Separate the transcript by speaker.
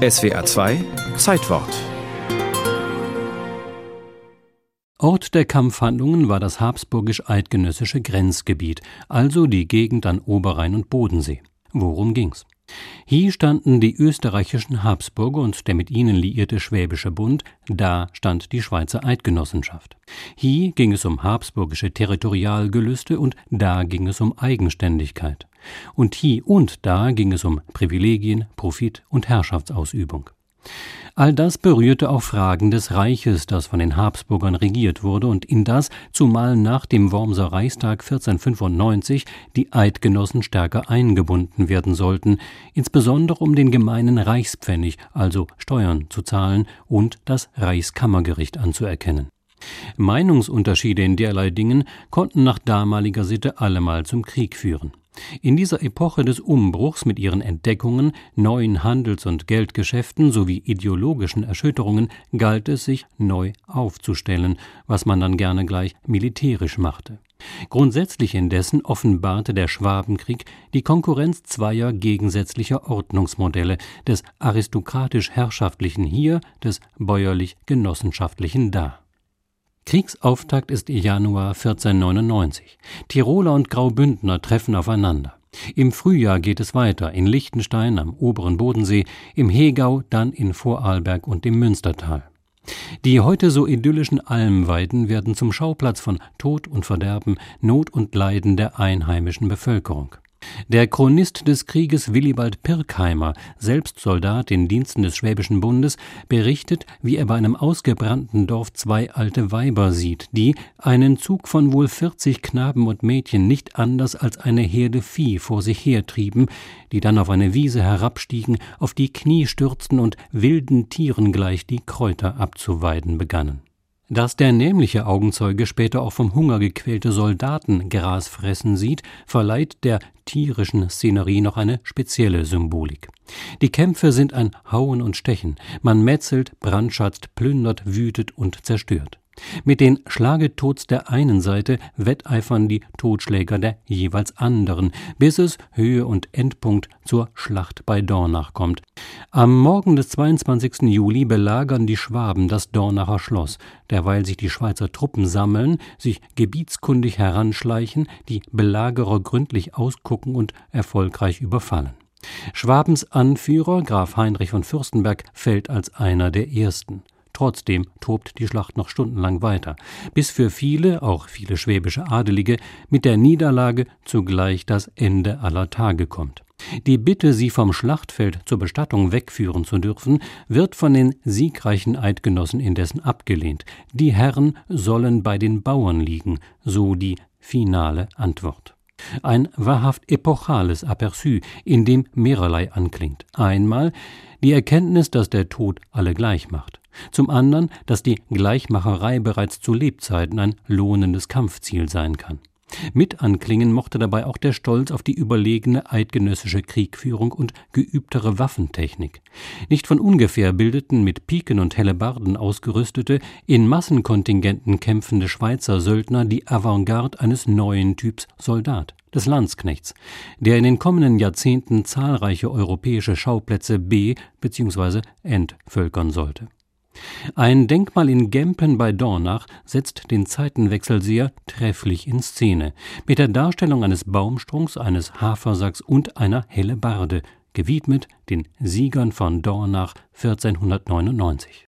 Speaker 1: SWA 2 Zeitwort
Speaker 2: Ort der Kampfhandlungen war das habsburgisch-eidgenössische Grenzgebiet, also die Gegend an Oberrhein und Bodensee. Worum ging's? Hier standen die österreichischen Habsburger und der mit ihnen liierte Schwäbische Bund, da stand die Schweizer Eidgenossenschaft. Hier ging es um habsburgische Territorialgelüste und da ging es um Eigenständigkeit. Und hier und da ging es um Privilegien, Profit und Herrschaftsausübung. All das berührte auch Fragen des Reiches, das von den Habsburgern regiert wurde und in das, zumal nach dem Wormser Reichstag 1495, die Eidgenossen stärker eingebunden werden sollten, insbesondere um den gemeinen Reichspfennig, also Steuern zu zahlen und das Reichskammergericht anzuerkennen. Meinungsunterschiede in derlei Dingen konnten nach damaliger Sitte allemal zum Krieg führen. In dieser Epoche des Umbruchs mit ihren Entdeckungen, neuen Handels- und Geldgeschäften sowie ideologischen Erschütterungen galt es sich neu aufzustellen, was man dann gerne gleich militärisch machte. Grundsätzlich indessen offenbarte der Schwabenkrieg die Konkurrenz zweier gegensätzlicher Ordnungsmodelle, des aristokratisch-herrschaftlichen hier, des bäuerlich-genossenschaftlichen da. Kriegsauftakt ist Januar 1499. Tiroler und Graubündner treffen aufeinander. Im Frühjahr geht es weiter in Liechtenstein am oberen Bodensee, im Hegau, dann in Vorarlberg und im Münstertal. Die heute so idyllischen Almweiden werden zum Schauplatz von Tod und Verderben, Not und Leiden der einheimischen Bevölkerung. Der Chronist des Krieges Willibald Pirkheimer, selbst Soldat in Diensten des Schwäbischen Bundes, berichtet, wie er bei einem ausgebrannten Dorf zwei alte Weiber sieht, die einen Zug von wohl vierzig Knaben und Mädchen nicht anders als eine Herde Vieh vor sich hertrieben, die dann auf eine Wiese herabstiegen, auf die Knie stürzten und wilden Tieren gleich die Kräuter abzuweiden begannen dass der nämliche Augenzeuge später auch vom Hunger gequälte Soldaten Gras fressen sieht, verleiht der tierischen Szenerie noch eine spezielle Symbolik. Die Kämpfe sind ein Hauen und Stechen, man metzelt, brandschatzt, plündert, wütet und zerstört. Mit den Schlagetods der einen Seite wetteifern die Totschläger der jeweils anderen, bis es Höhe und Endpunkt zur Schlacht bei Dornach kommt. Am Morgen des 22. Juli belagern die Schwaben das Dornacher Schloss, derweil sich die Schweizer Truppen sammeln, sich gebietskundig heranschleichen, die Belagerer gründlich ausgucken und erfolgreich überfallen. Schwabens Anführer Graf Heinrich von Fürstenberg fällt als einer der ersten. Trotzdem tobt die Schlacht noch stundenlang weiter, bis für viele, auch viele schwäbische Adelige, mit der Niederlage zugleich das Ende aller Tage kommt. Die Bitte, sie vom Schlachtfeld zur Bestattung wegführen zu dürfen, wird von den siegreichen Eidgenossen indessen abgelehnt. Die Herren sollen bei den Bauern liegen, so die finale Antwort. Ein wahrhaft epochales Aperçu, in dem mehrerlei anklingt. Einmal die Erkenntnis, dass der Tod alle gleich macht. Zum anderen, dass die Gleichmacherei bereits zu Lebzeiten ein lohnendes Kampfziel sein kann. Mit anklingen mochte dabei auch der Stolz auf die überlegene eidgenössische Kriegführung und geübtere Waffentechnik. Nicht von ungefähr bildeten mit Piken und Hellebarden ausgerüstete, in Massenkontingenten kämpfende Schweizer Söldner die Avantgarde eines neuen Typs Soldat, des Landsknechts, der in den kommenden Jahrzehnten zahlreiche europäische Schauplätze be- bzw. entvölkern sollte. Ein Denkmal in Gempen bei Dornach setzt den Zeitenwechsel sehr trefflich in Szene, mit der Darstellung eines Baumstrunks, eines Hafersacks und einer Hellebarde, gewidmet den Siegern von Dornach 1499